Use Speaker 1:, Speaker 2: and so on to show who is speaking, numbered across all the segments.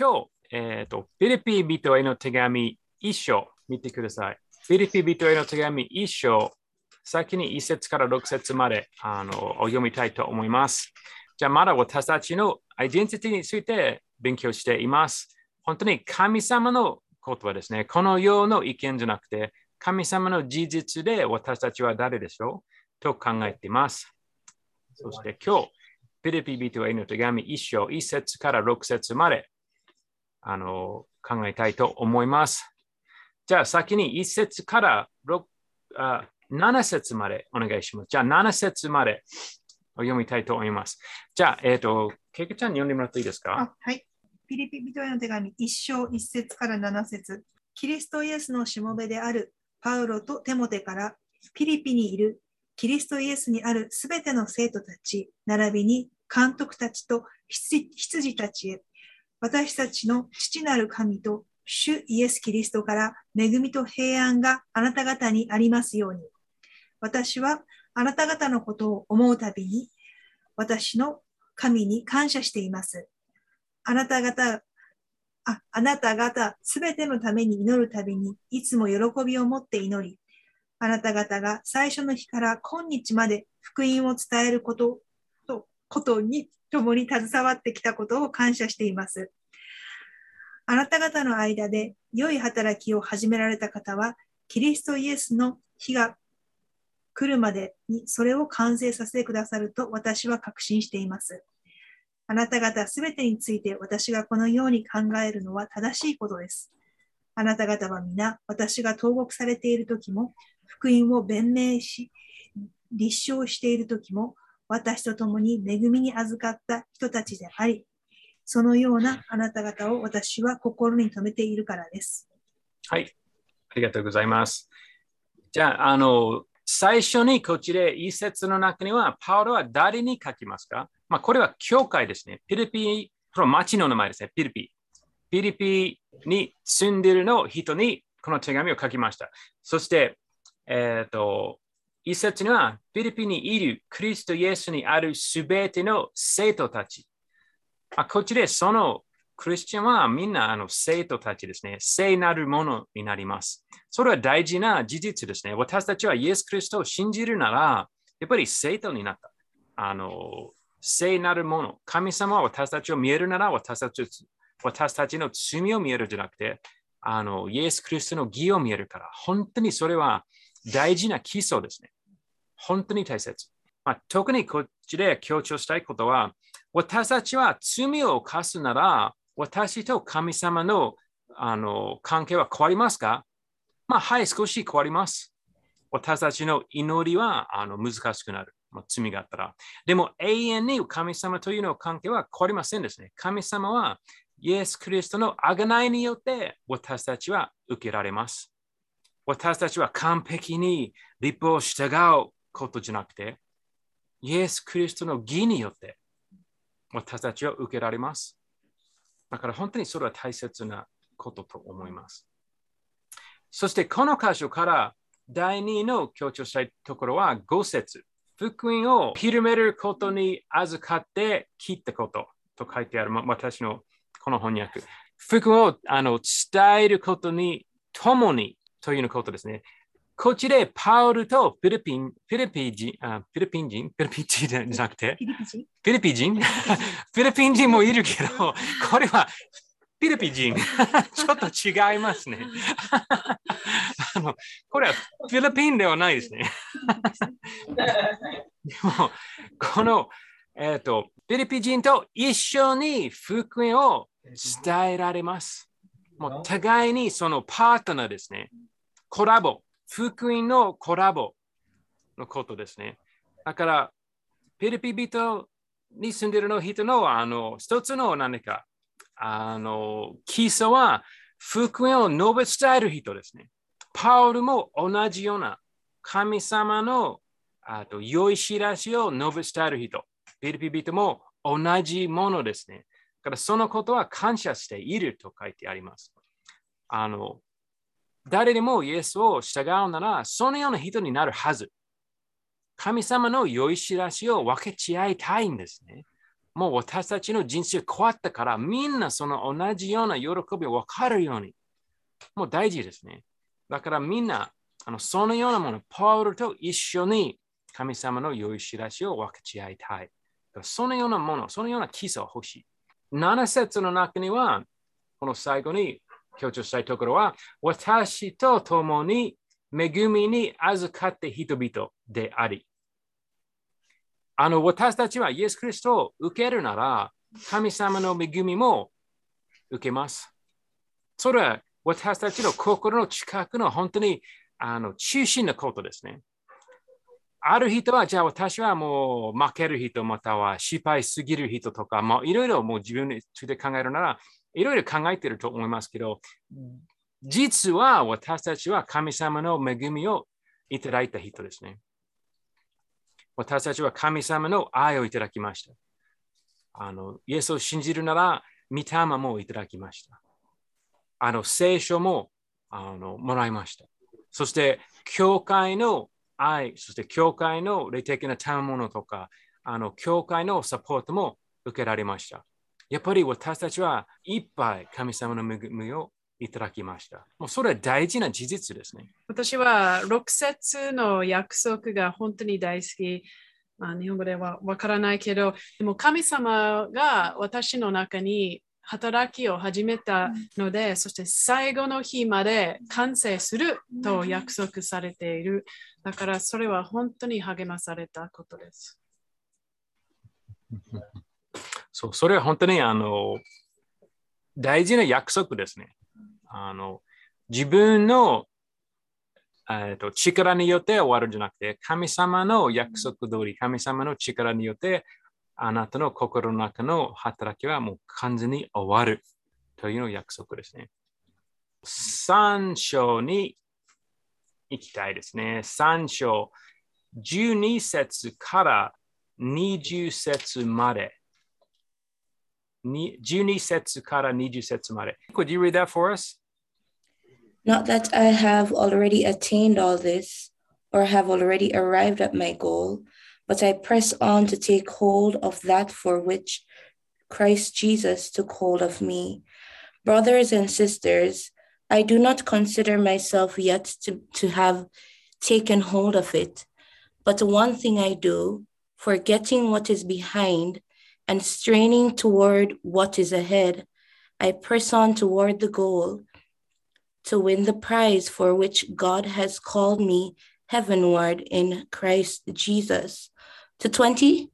Speaker 1: 今日、えっ、と、フィリピン人への手紙一章見てください。フィリピン人への手紙一章、先に一節から六節まであのお読みたいと思います。じゃあ、まだ私たちのアイデンティティについて勉強しています。本当に神様の言葉ですね。この世の意見じゃなくて、神様の事実で私たちは誰でしょう？と考えています。そして今日、フィリピン人への手紙一章、一節から六節まであの考えたいと思います。じゃあ先に一節から六あ7節までお願いします。じゃあ7節までお読みたいと思います。じゃあ、えっ、と、ケイケちゃんに読んでもらっていいですか？
Speaker 2: はい。フィリピン人への手紙一章一節から七節キリストイエスのしもべであるパウロとテモテからフィリピにいるキリストイエスにあるすべての生徒たち、並びに監督たちと羊たちへ、私たちの父なる神と主イエス・キリストから恵みと平安があなた方にありますように。私はあなた方のことを思うたびに、私の神に感謝しています。あなた方、ああなた方すべてのために祈るたびに、いつも喜びを持って祈り、あなた方が最初の日から今日まで福音を伝えることとことに共に携わってきたことを感謝しています。あなた方の間で良い働きを始められた方は、キリストイエスの日が来るまでにそれを完成させてくださると私は確信しています。あなた方すべてについて私がこのように考えるのは正しいことです。あなた方は皆私が投獄されている時も、福音を弁明し、立証している時も、私と共に恵みに預かった人たちであり、そのようなあなた方を私は心に留めているからです。
Speaker 1: はい。ありがとうございます。じゃあ、あの、最初にこちら一節の中には、パウロは誰に書きますか？まあ、これは教会ですね。ピリピ、この町の名前ですね。ピリピ。ピリピに住んでいるの人にこの手紙を書きました。そして、えっ、と、一節には、フィリピンにいるクリストイエスにあるすべての生徒たち。あ、こっちら、そのクリスチャンはみんなあの生徒たちですね。聖なるものになります。それは大事な事実ですね。私たちはイエス・キリストを信じるなら、やっぱり生徒になった。あの、聖なるもの。神様は私たちを見えるなら私たち私たちの罪を見えるじゃなくて、あの、イエス・キリストの義を見えるから、本当にそれは大事な基礎ですね。本当に大切。まあ、特にこっちで強調したいことは、私たちは罪を犯すなら、私と神様のあの関係は変わりますか？まあ、はい、少し変わります。私たちの祈りはあの難しくなる。まあ、罪があったら。でも永遠に神様というの関係は変わりませんですね。神様はイエス・キリストの贖いによって私たちは受けられます。私たちは完璧に立法を従うことじゃなくて、イエス・キリストの義によって私たちは受けられます。だから本当にそれは大切なことと思います。そしてこの箇所から第2の強調したいところは5節福音を広めることに預かって切ったことと書いてある、私のこの翻訳。福音をあの伝えることに共にということですね。こちらパウルとフィリピン、フィリピン人、あフィリピン人、フィリピン人じゃなくて、
Speaker 2: フィリピン人？
Speaker 1: フィリピン人？もいるけど、これはフィリピン人。ちょっと違いますね。あのこれはフィリピンではないですね。でも、この、えっ、と、フィリピン人と一緒に福音を伝えられます。もう互いにそのパートナーですね。コラボ。福音のコラボのことですね。だから、フィリピ人に住んでいるの人のあの一つの何かあの基礎は福音を述べ伝える人ですね。パウルも同じような神様のあと良い知らしを述べ伝える人。フィリピ人も同じものですね。だからそのことは感謝していると書いてあります。あの誰でもイエスを従うなら、そのような人になるはず。神様の良い知らしを分けち合いたいんですね。もう私たちの人生変わったから、みんなその同じような喜びを分かるように。もう大事ですね。だからみんな、あのそのようなもの、パウルと一緒に神様の良い知らしを分かち合いたい。そのようなもの、そのような基礎を欲しい。7節の中には、この最後に強調したいところは、私と共に恵みに預かって人々であり。あの私たちはイエス・キリストを受けるなら、神様の恵みも受けます。それは私たちの心の近くの本当にあの中心のことですね。ある人は、じゃあ私はもう負ける人、または失敗すぎる人とか、いろいろもう自分について考えるなら、いろいろ考えてると思いますけど、実は私たちは神様の恵みをいただいた人ですね。私たちは神様の愛をいただきました。あのイエスを信じるなら、御霊もいただきました。あの聖書もあのもらいました。そして、教会の愛、そして教会の霊的な賜物とか、あの教会のサポートも受けられました。やっぱり私たちはいっぱい神様の恵みをいただきました。もうそれは大事な事実ですね。
Speaker 3: 私は6節の約束が本当に大好き。まあ、日本語ではわからないけど、でも神様が私の中に働きを始めたので、そして最後の日まで完成すると約束されている。だからそれは本当に励まされたことです。
Speaker 1: そう、それは本当にあの大事な約束ですね。あの自分の、えーと、力によって終わるんじゃなくて、神様の約束通り、神様の力によってあなたの心の中の働きはもう完全に終わるというの約束ですね。3章に行きたいですね。3章12節から20節まで。12節から20節まで。Could you read that for us?
Speaker 4: Not that I have already attained all this or have already arrived at my goal, but I press on to take hold of that for which Christ Jesus took hold of me. Brothers and sisters, I do not consider myself yet to, to have taken hold of it, but one thing I do, forgetting what is behind and straining toward what is ahead, I press on toward the goal to win the prize for which God has called me heavenward in Christ Jesus to 20?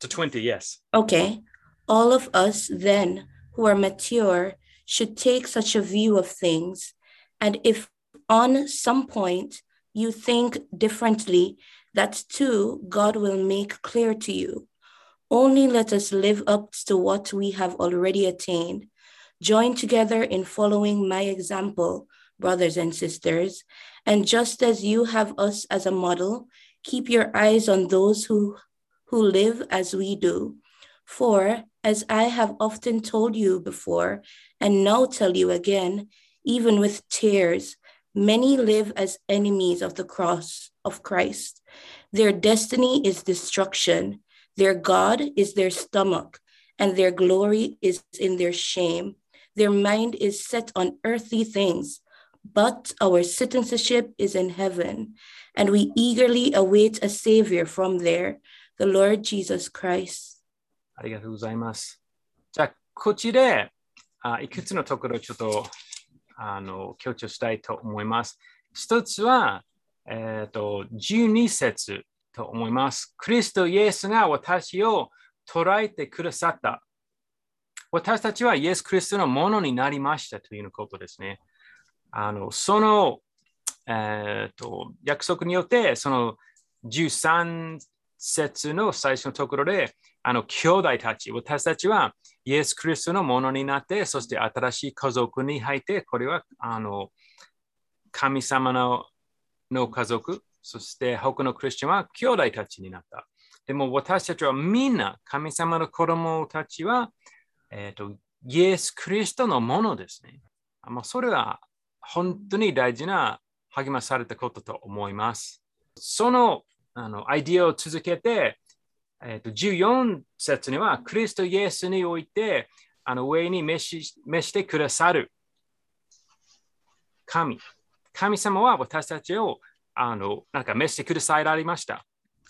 Speaker 1: To 20, yes.
Speaker 4: Okay. All of us then who are mature should take such a view of things. And if on some point you think differently, that too God will make clear to you. Only let us live up to what we have already attained. Join together in following my example, brothers and sisters. And just as you have us as a model, Keep your eyes on those who, who live as we do. For, as I have often told you before, and now tell you again, even with tears, many live as enemies of the cross of Christ. Their destiny is destruction, their God is their stomach, and their glory is in their shame. Their mind is set on earthly things, but our citizenship is in heaven and we eagerly await a Savior from there, the Lord Jesus Christ.
Speaker 1: ありがとうございます。じゃあ、こっちであいくつのところをちょっとあの強調したいと思います。一つは、えーと、12節と思います。クリストイエスが私を捉えてくださった。私たちはイエス・クリストのものになりましたということですね。あのそのえーと、約束によって、その13節の最初のところで、あの兄弟たち、私たちはイエス・クリストのものになって、そして新しい家族に入って、これはあの神様のの家族、そして他のクリスチャンは兄弟たちになった。でも私たちはみんな神様の子供たちは、えーと、イエス・クリストのものですね。まあ、それは本当に大事な励まされたことと思います。そのあのアイディアを続けて、えー、と14節には、クリストイエスにおいて、あの上に召し召してくださる神。神様は私たちをあのなんか召してくださられました。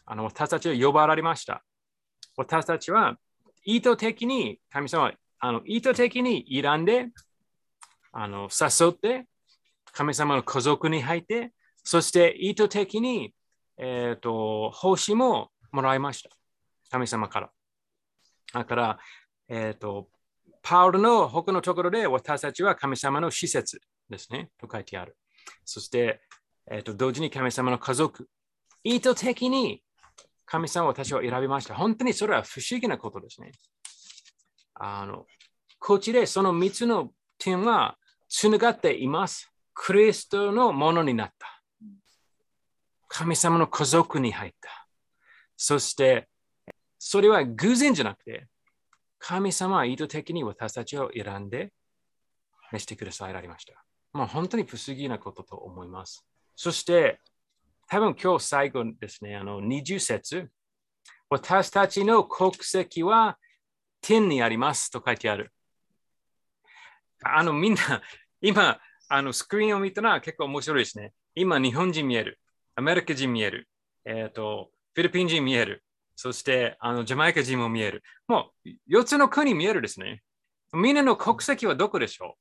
Speaker 1: あの私たちを呼ばれました。私たちは意図的に神様はあの意図的に選んであの誘って神様の家族に入って、そして意図的に、えーと、奉仕ももらいました。神様から。だから、えーと、パウルの他のところで私たちは神様の施設ですね、と書いてある。そして、えーと、同時に神様の家族。意図的に神様を私は選びました。本当にそれは不思議なことですね。あのこっちらその3つの点はつながっています。クリストのものになった。神様の家族に入った。そして、それは偶然じゃなくて、神様は意図的に私たちを選んで召してくださいられました。もう本当に不思議なことと思います。そして、多分今日最後ですね、あの20節。私たちの国籍は天にありますと書いてある。あのみんな、今、あのスクリーンを見たら結構面白いですね。今、日本人見える。アメリカ人見える。えっ、ー、と、フィリピン人見える。そしてあのジャマイカ人も見える。もう4つの国見えるですね。みんなの国籍はどこでしょ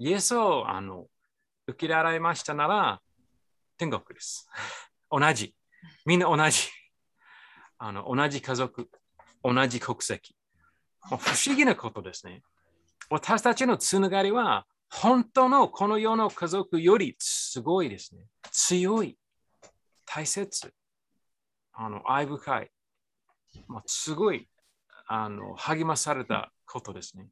Speaker 1: う？イエスをあの受けられましたなら天国です。同じ。みんな同じ。あの同じ家族、同じ国籍。不思議なことですね。私たちのつながりは本当のこの世の家族よりすごいですね。強い、大切、あの愛深い、まあ、すごいあの励まされたことですね。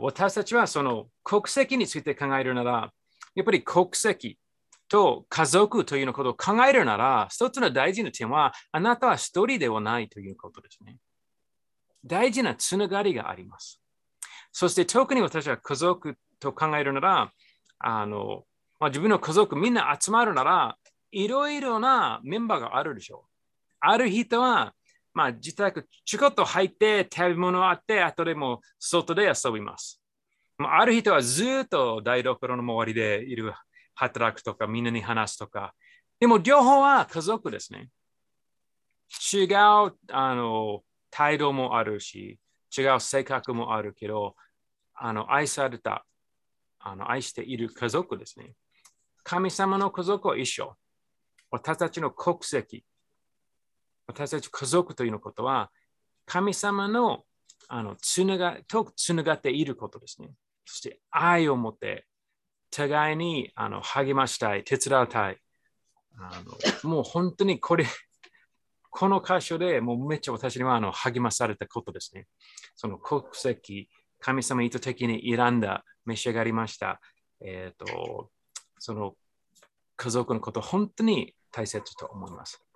Speaker 1: 私たちはその国籍について考えるなら、やっぱり国籍と家族というのことを考えるなら、一つの大事な点は、あなたは一人ではないということですね。大事なつながりがあります。そして特に私は家族と考えるなら、あのまあ、自分の家族みんな集まるなら、いろいろなメンバーがあるでしょう。ある人は、まあ、自宅ちょこっと入って食べ物あって、あとでも外で遊びます。ある人はずっと台所の周りでいる、働くとか、みんなに話すとか。でも両方は家族ですね。違うあの態度もあるし、違う性格もあるけど、あの愛されたあの愛している家族ですね。神様の家族は一緒。私たちの国籍、私たち家族というのことは、神様のあのつながとつながっていることですね。そして愛を持って、互いにあの励ましたい、手伝いたい。あのもう本当にこれ、この箇所でもうめっちゃ私にはあの励まされたことですね。その国籍、神様意図的に選んだ召し上がりました。えっ、ー、と、その家族のこと、本当に大切と思います。